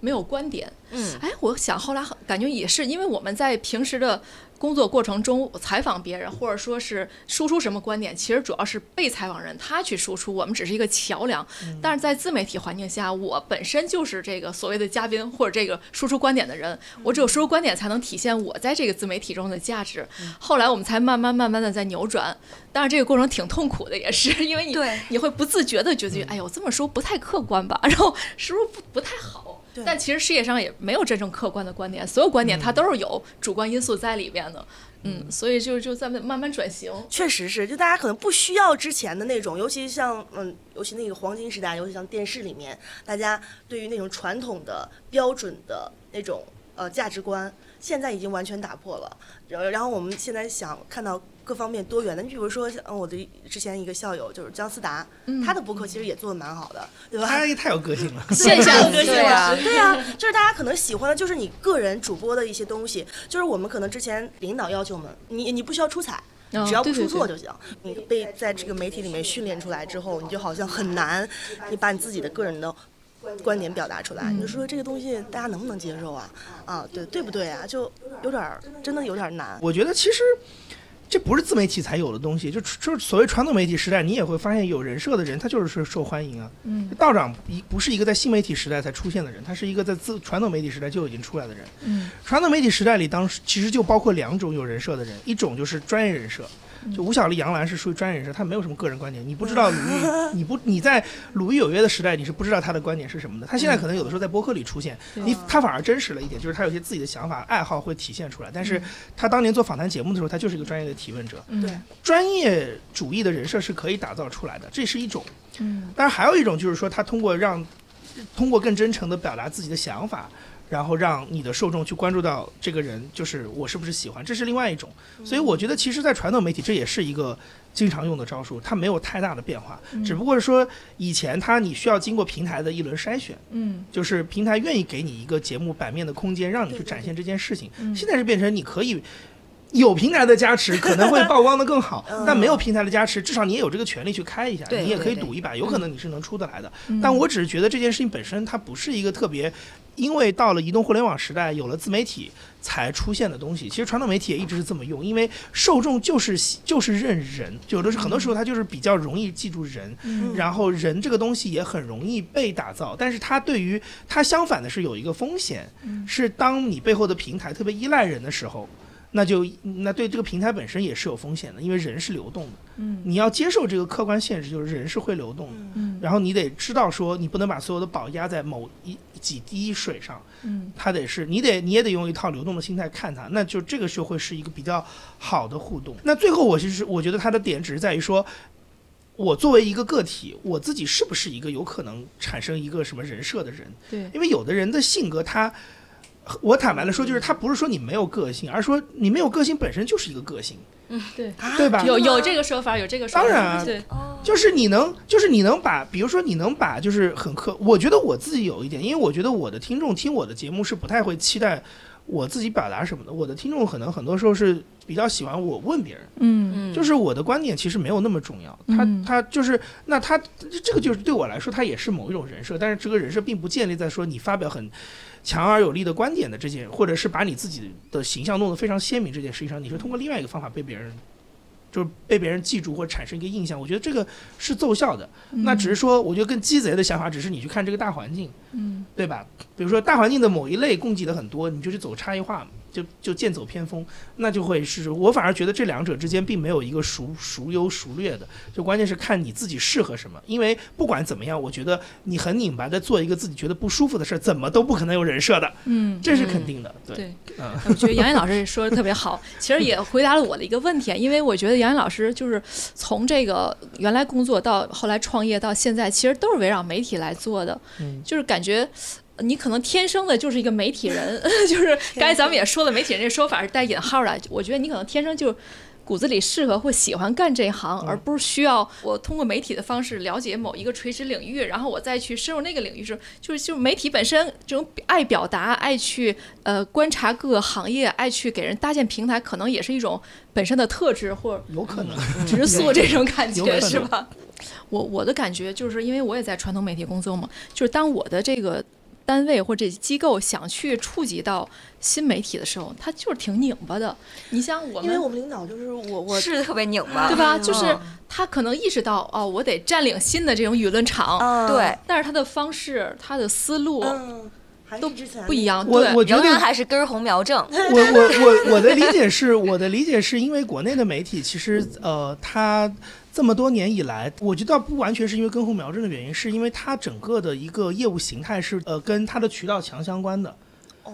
S6: 没有观点。
S5: 嗯，
S6: 哎，我想后来很感觉也是，因为我们在平时的工作过程中采访别人，或者说是输出什么观点，其实主要是被采访人他去输出，我们只是一个桥梁。但是在自媒体环境下，我本身就是这个所谓的嘉宾或者这个输出观点的人，我只有输出观点才能体现我在这个自媒体中的价值。后来我们才慢慢慢慢的在扭转，但是这个过程挺痛苦的，也是 <laughs> 因为你
S5: 对
S6: 你会不自觉的觉得，哎呦，我这么说不太客观吧，然后是不是不不太好？
S4: 对
S6: 但其实世界上也没有真正客观的观点，所有观点它都是有主观因素在里边的。嗯，所以就就在慢慢转型。
S4: 确实是，就大家可能不需要之前的那种，尤其像嗯，尤其那个黄金时代，尤其像电视里面，大家对于那种传统的标准的那种呃价值观，现在已经完全打破了。然后然后我们现在想看到各方面多元的，你比如说像嗯我的之前一个校友就是姜思达，他的博客其实也做的蛮好的，对吧？
S3: 他也太有个性了。<laughs>
S6: 现象
S4: 个性
S5: 对啊
S4: 对呀、就是大家可能喜欢的就是你个人主播的一些东西，就是我们可能之前领导要求我们，你你不需要出彩。
S6: 哦
S4: 只要不出错就行。你被在这个媒体里面训练出来之后，你就好像很难，你把你自己的个人的观点表达出来。你就说这个东西大家能不能接受啊？啊，对对不对啊？就有点儿真的有点儿难。
S3: 我觉得其实这不是自媒体才有的东西，就就是所谓传统媒体时代，你也会发现有人设的人，他就是受欢迎啊。
S6: 嗯
S3: 道长一不是一个在新媒体时代才出现的人，他是一个在自传统媒体时代就已经出来的人。
S6: 嗯
S3: 传统媒体时代里，当时其实就包括两种有人设的人，一种就是专业人设。就吴小莉、杨澜是属于专业人士，他没有什么个人观点。你不知道鲁豫，<laughs> 你不你在鲁豫有约的时代，你是不知道他的观点是什么的。他现在可能有的时候在播客里出现，你他反而真实了一点，就是他有些自己的想法、爱好会体现出来。但是他当年做访谈节目的时候，他就是一个专业的提问者。
S6: 嗯
S4: 对
S3: 专业主义的人设是可以打造出来的，这是一种。
S6: 嗯
S3: 当然还有一种就是说，他通过让通过更真诚的表达自己的想法，然后让你的受众去关注到这个人，就是我是不是喜欢，这是另外一种。所以我觉得，其实，在传统媒体这也是一个经常用的招数，它没有太大的变化，只不过是说以前它你需要经过平台的一轮筛选，
S6: 嗯
S3: 就是平台愿意给你一个节目版面的空间，让你去展现这件事情。
S6: 嗯
S3: 现在是变成你可以。有平台的加持，可能会曝光的更好 <laughs>
S4: 嗯；
S3: 但没有平台的加持，至少你也有这个权利去开一下，你也可以赌一把，有可能你是能出得来的。
S6: 嗯
S3: 但我只是觉得这件事情本身它不是一个特别，因为到了移动互联网时代，有了自媒体才出现的东西。其实传统媒体也一直是这么用，因为受众就是就是认人，有的是很多时候它就是比较容易记住人，
S6: 嗯
S3: 然后人这个东西也很容易被打造，但是它对于它相反的是有一个风险，
S6: 嗯
S3: 是当你背后的平台特别依赖人的时候。那就那对这个平台本身也是有风险的，因为人是流动的，
S6: 嗯
S3: 你要接受这个客观现实，就是人是会流动的。
S6: 嗯
S3: 然后你得知道说，你不能把所有的宝压在某一几滴水上，
S6: 嗯
S3: 它得是你得你也得用一套流动的心态看它，那就这个就会是一个比较好的互动。那最后我其实我觉得它的点只是在于说，我作为一个个体，我自己是不是一个有可能产生一个什么人设的人？
S6: 对
S3: 因为有的人的性格他。我坦白的说，就是他不是说你没有个性，而是说你没有个性本身就是一个个性，
S6: 对，
S3: 对吧？
S6: 有有这个说法，有这个说法，
S3: 当然。啊
S6: 对，
S3: 就是你能，就是你能把，比如说你能把，就是很客，我觉得我自己有一点，因为我觉得我的听众听我的节目是不太会期待我自己表达什么的，我的听众可能很多时候是比较喜欢我问别人，
S6: 嗯。
S5: 嗯，
S3: 就是我的观点其实没有那么重要，他
S6: 嗯。
S3: 他就是那他这个就是对我来说，他也是某一种人设，但是这个人设并不建立在说你发表很强而有力的观点的这件，或者是把你自己的形象弄得非常鲜明这件事情上，你是通过另外一个方法被别人。就是被别人记住或者产生一个印象，我觉得这个是奏效的。那只是说，我觉得更鸡贼的想法，只是你去看这个大环境，
S6: 嗯
S3: 对吧？比如说大环境的某一类供给的很多，你就去走差异化嘛，就就剑走偏锋，那就会是我反而觉得这两者之间并没有一个孰孰优孰劣的，就关键是看你自己适合什么。因为不管怎么样，我觉得你很拧巴的做一个自己觉得不舒服的事儿，怎么都不可能有人设的，
S6: 嗯，
S3: 这是肯定的。对，
S6: 对。
S3: 嗯，
S6: 我觉得杨岩老师说的特别好，<laughs> 其实也回答了我的一个问题，因为我觉得杨岩老师就是从这个原来工作到后来创业到现在，其实都是围绕媒体来做的，
S3: 嗯
S6: 就是感觉。你可能天生的就是一个媒体人，<laughs> 就是刚才咱们也说了，媒体人这说法是带引号的。我觉得你可能天生就骨子里适合或喜欢干这一行，而不是需要我通过媒体的方式了解某一个垂直领域，然后我再去深入那个领域。是就是就是媒体本身这种爱表达、爱去呃观察各个行业、爱去给人搭建平台，可能也是一种本身的特质或
S3: 有可能。
S6: 直诉 <laughs> 这种感觉是吧？我我的感觉就是因为我也在传统媒体工作嘛，就是当我的这个单位或者机构想去触及到新媒体的时候，他就是挺拧巴的。你像我们。
S4: 因为我们领导就是我我
S5: 是特别拧巴，
S6: 对吧？就是
S5: 嗯
S6: 他可能意识到哦，我得占领新的这种舆论场，
S4: 啊
S5: 对，
S6: 但是他的方式、他的思路都
S4: 之前
S6: 不一样。
S3: 我，我觉得
S5: 还是根红苗正。
S3: 我我我我的理解是，我的理解是因为国内的媒体其实呃，它这么多年以来，我觉得不完全是因为根红苗正的原因，是因为它整个的一个业务形态是呃跟它的渠道强相关的，
S4: 哦，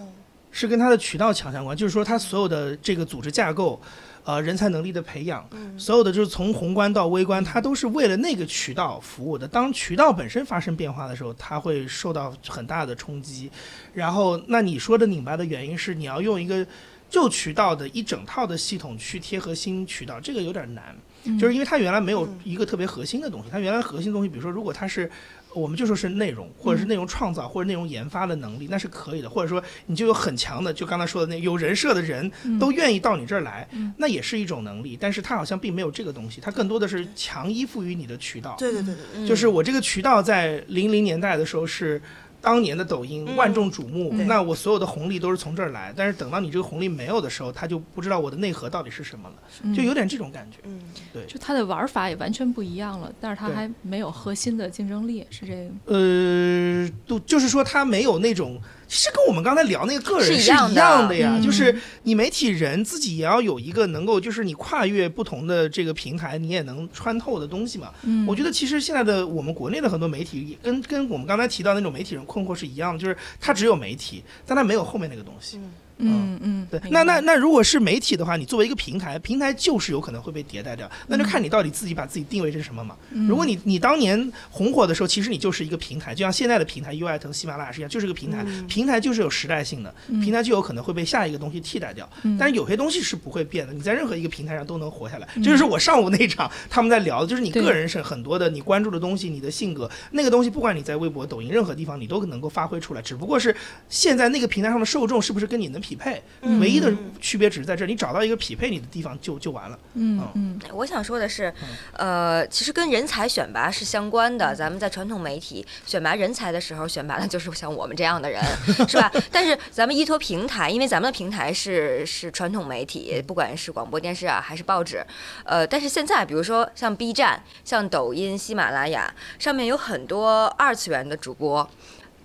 S3: 是跟它的渠道强相关，就是说它所有的这个组织架构。呃，人才能力的培养，所有的就是从宏观到微观，它都是为了那个渠道服务的。当渠道本身发生变化的时候，它会受到很大的冲击。然后，那你说的拧巴的原因是你要用一个旧渠道的一整套的系统去贴合新渠道，这个有点难，就是因为它原来没有一个特别核心的东西。它原来核心的东西，比如说，如果它是我们就说是内容，或者是内容创造，或者内容研发的能力，那是可以的。或者说你就有很强的，就刚才说的那有人设的人都愿意到你这儿来，那也是一种能力。但是它好像并没有这个东西，它更多的是强依附于你的渠道。
S4: 对对对对对，
S3: 就是我这个渠道在零零年代的时候是当年的抖音
S4: 嗯
S3: 万众瞩目，
S6: 嗯
S3: 那我所有的红利都是从这儿来。但是等到你这个红利没有的时候，他就不知道我的内核到底是什么了，就有点这种感觉。
S4: 嗯，对
S6: 就他的玩法也完全不一样了，但是
S3: 他
S6: 还没有核心的竞争力，是这个。
S3: 呃，都就是说他没有那种，其实跟我们刚才聊那个个人是
S5: 是一样的
S3: 一样的呀，
S6: 嗯
S3: 就是你媒体人自己也要有一个能够，就是你跨越不同的这个平台，你也能穿透的东西嘛。
S6: 嗯
S3: 我觉得其实现在的我们国内的很多媒体，也跟跟我们刚才提到那种媒体人困惑是一样的，就是他只有媒体，但他没有后面那个东西。
S6: 嗯嗯嗯，对，
S3: 那那那如果是媒体的话，你作为一个平台，平台就是有可能会被迭代掉，那就看你到底自己把自己定位成什么嘛。如果你你当年红火的时候，其实你就是一个平台，就像现在的平台，优爱腾、喜马拉雅是一样，就是个平台。平台就是有时代性的，平台就有可能会被下一个东西替代掉。但是有些东西是不会变的，你在任何一个平台上都能活下来。这就是我上午那一场他们在聊的，就是你个人是很多的，你关注的东西，你的性格，那个东西，不管你在微博、抖音任何地方，你都能够发挥出来。只不过是现在那个平台上的受众是不是跟你能匹配，
S4: 嗯
S3: 唯一的区别只是在这儿，你找到一个匹配你的地方就就完了。
S6: 嗯
S3: 嗯
S6: 嗯
S5: 我想说的是，呃，其实跟人才选拔是相关的。咱们在传统媒体选拔人才的时候，选拔的就是像我们这样的人，是吧？<laughs> 但是咱们依托平台，因为咱们的平台是是传统媒体，不管是广播电视啊还是报纸，呃，但是现在比如说像 B 站、像抖音、喜马拉雅上面有很多二次元的主播，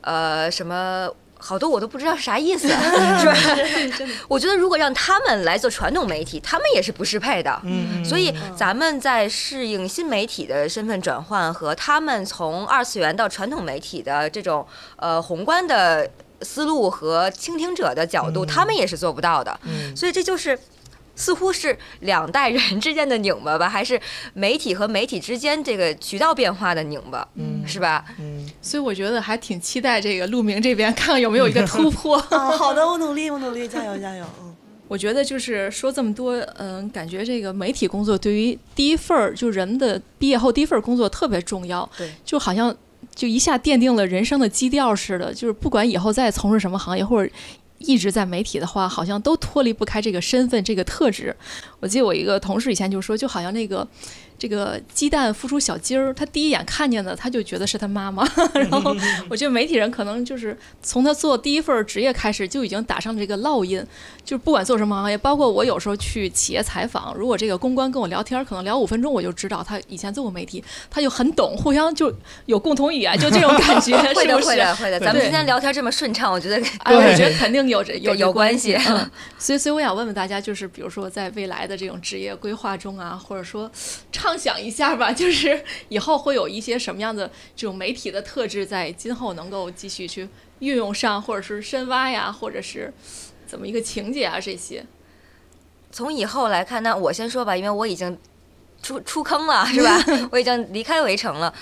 S5: 呃，什么。好多我都不知道是啥意思，<laughs> 是吧？<laughs> 我觉得如果让他们来做传统媒体，他们也是不适配的。
S3: 嗯
S5: 所以咱们在适应新媒体的身份转换和他们从二次元到传统媒体的这种呃宏观的思路和倾听者的角度，
S3: 嗯
S5: 他们也是做不到的。
S3: 嗯
S5: 所以这就是。似乎是两代人之间的拧巴吧，还是媒体和媒体之间这个渠道变化的拧巴，
S3: 嗯
S5: 是吧？
S3: 嗯
S6: 所以我觉得还挺期待这个陆明这边看看有没有一个突破。<laughs>
S4: 啊，好的，我努力，我努力，加油加油，嗯。
S6: 我觉得就是说这么多，嗯，感觉这个媒体工作对于第一份儿就人的毕业后第一份儿工作特别重要，
S4: 对，
S6: 就好像就一下奠定了人生的基调似的，就是不管以后再从事什么行业或者。一直在媒体的话，好像都脱离不开这个身份、这个特质。我记得我一个同事以前就说，就好像那个这个鸡蛋孵出小鸡儿，他第一眼看见的，他就觉得是他妈妈。<laughs> 然后 <laughs> 我觉得媒体人可能就是从他做第一份职业开始，就已经打上了这个烙印。就是不管做什么行业，包括我有时候去企业采访，如果这个公关跟我聊天，可能聊五分钟，我就知道他以前做过媒体，他就很懂，互相就有共同语言，就这种感觉，
S5: 会的，<laughs>
S6: 是不是？
S5: 会的，会的。咱们今天聊天这么顺畅，我觉得
S6: 哎，我觉得肯定有有
S5: 有关系
S6: 嗯，所以所以我想问问大家，就是比如说在未来的这种职业规划中啊，或者说畅想一下吧，<laughs> 就是以后会有一些什么样的这种媒体的特质，在今后能够继续去运用上，或者是深挖呀，或者是怎么一个情节啊这些。
S5: 从以后来看，那我先说吧，因为我已经出出坑了，是吧？<laughs> 我已经离开围城了。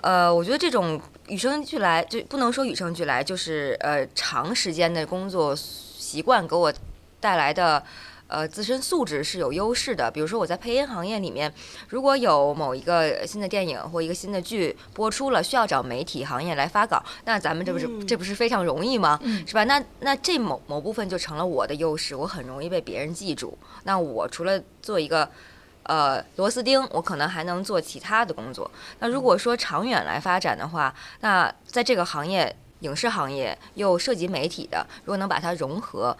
S5: 呃，我觉得这种与生俱来，就不能说与生俱来，就是呃长时间的工作习惯给我带来的。呃，自身素质是有优势的。比如说我在配音行业里面，如果有某一个新的电影或一个新的剧播出了，需要找媒体行业来发稿，那咱们这不是、
S4: 嗯
S5: 这不是非常容易吗？
S6: 嗯
S5: 是吧？那那这某某部分就成了我的优势，我很容易被别人记住。那我除了做一个呃螺丝钉，我可能还能做其他的工作。那如果说长远来发展的话，那在这个行业，影视行业又涉及媒体的，如果能把它融合。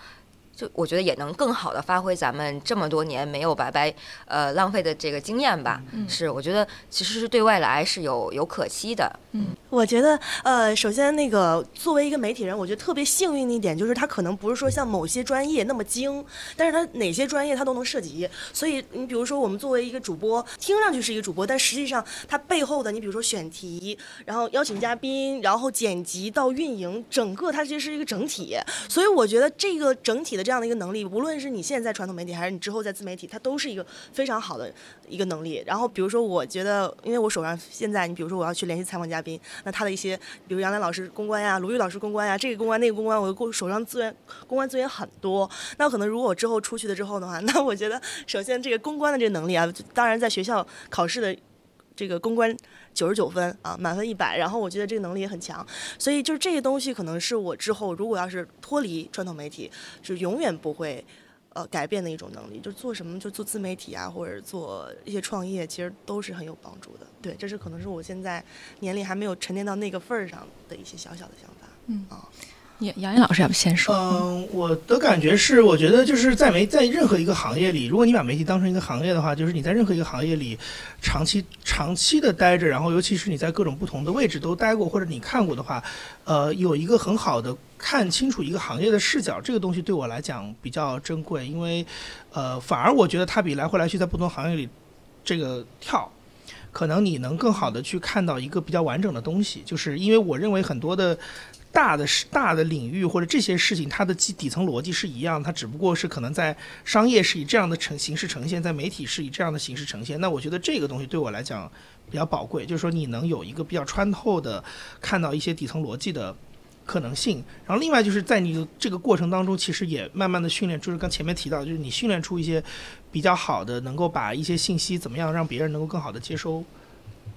S5: 就我觉得也能更好的发挥咱们这么多年没有白白呃浪费的这个经验吧，
S6: 嗯
S5: 是我觉得其实是对未来是有有可期的。
S4: 嗯我觉得，呃，首先那个作为一个媒体人，我觉得特别幸运的一点就是他可能不是说像某些专业那么精，但是他哪些专业他都能涉及。所以你比如说我们作为一个主播，听上去是一个主播，但实际上他背后的你比如说选题，然后邀请嘉宾，然后剪辑到运营，整个它其实是一个整体。所以我觉得这个整体的这样的一个能力，无论是你现在在传统媒体，还是你之后在自媒体，它都是一个非常好的一个能力。然后比如说，我觉得，因为我手上现在，你比如说我要去联系采访嘉宾，那他的一些，比如杨澜老师公关呀，鲁豫老师公关呀，这个公关那个公关，我的手上资源公关资源很多。那可能如果我之后出去了之后的话，<laughs> 那我觉得首先这个公关的这个能力啊，当然在学校考试的这个公关九十九分啊，满分一百，然后我觉得这个能力也很强，所以就是这些东西可能是我之后如果要是脱离传统媒体，是永远不会。呃，改变的一种能力，就做什么就做自媒体啊，或者做一些创业，其实都是很有帮助的。对，这是可能是我现在年龄还没有沉淀到那个份儿上的一些小小的想法。
S6: 嗯
S4: 啊，
S6: 杨杨洋老师要不先说？
S3: 嗯，我的感觉是，我觉得就是在媒在任何一个行业里，如果你把媒体当成一个行业的话，就是你在任何一个行业里长期长期的待着，然后尤其是你在各种不同的位置都待过，或者你看过的话，呃，有一个很好的看清楚一个行业的视角，这个东西对我来讲比较珍贵，因为呃，反而我觉得它比来回来去在不同行业里这个跳。可能你能更好的去看到一个比较完整的东西，就是因为我认为很多的大的事大的领域或者这些事情，它的基底层逻辑是一样，它只不过是可能在商业是以这样的呈形式呈现，在媒体是以这样的形式呈现。那我觉得这个东西对我来讲比较宝贵，就是说你能有一个比较穿透的看到一些底层逻辑的。可能性，然后另外就是在你这个过程当中，其实也慢慢的训练，就是刚前面提到，就是你训练出一些比较好的，能够把一些信息怎么样让别人能够更好的接收，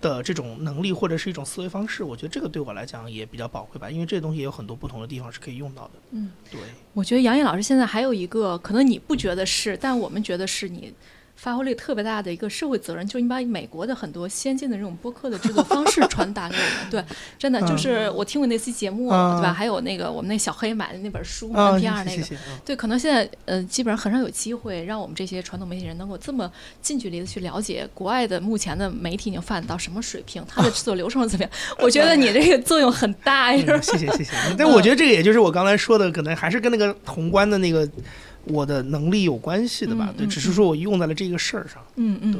S3: 的这种能力或者是一种思维方式，我觉得这个对我来讲也比较宝贵吧，因为这东西也有很多不同的地方是可以用到的。
S6: 嗯，
S3: 对，
S6: 我觉得杨毅老师现在还有一个，可能你不觉得是，但我们觉得是你发挥力特别大的一个社会责任，就是你把美国的很多先进的这种播客的制作方式传达给我们。对，<laughs> 真的就是我听过那期节目，
S3: 嗯
S6: 对吧？还有那个我们那小黑买的那本书
S3: 啊
S6: ，，NPR 那个。对，可能现在呃，基本上很少有机会让我们这些传统媒体人能够这么近距离的去了解国外的目前的媒体已经发展到什么水平，它的制作流程是怎么样。<laughs> 我觉得你这个作用很大，呀
S3: 嗯，谢谢谢谢。但我觉得这个也就是我刚才说的，可能还是跟那个宏观的那个我的能力有关系的吧。对，只是说我用在了这个事儿上。
S6: 嗯嗯，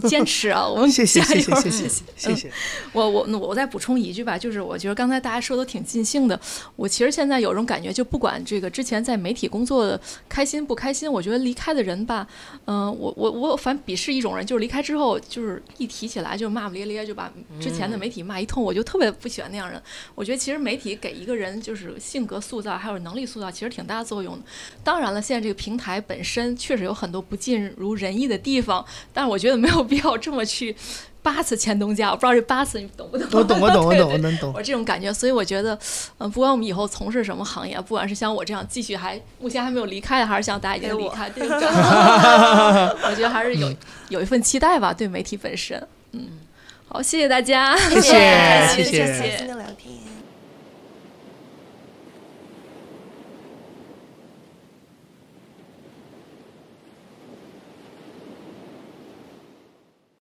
S3: 对，
S6: 坚持啊，我们 <laughs>
S3: 谢谢谢谢谢谢
S6: 谢
S3: 谢谢。
S6: 我我那我再补充一句吧，就是我觉得刚才大家说的挺尽兴的。我其实现在有种感觉，就不管这个之前在媒体工作的开心不开心，我觉得离开的人吧，嗯、我我我反鄙视一种人，就是离开之后就是一提起来就骂骂咧咧，就把之前的媒体骂一通，我就特别不喜欢那样人。我觉得其实媒体给一个人就是性格塑造还有能力塑造，其实挺大作用的。当然了，现在这个平台本身确实有很多不尽如人意的地方，但是我觉得没有必要这么去八次前东家。我不知道这八次你懂不懂？<laughs>
S3: 我懂，我懂，我懂，能懂
S6: 我。这种感觉，所以我觉得，嗯、不管我们以后从事什么行业，不管是像我这样继续还目前还没有离开的，还是像大家已经离开，对，不 <laughs> 对 <laughs> 我觉得还是有有一份期待吧，对媒体本身。嗯，好，谢谢大家，
S3: 谢谢谢谢
S6: 谢
S4: 开心的聊天。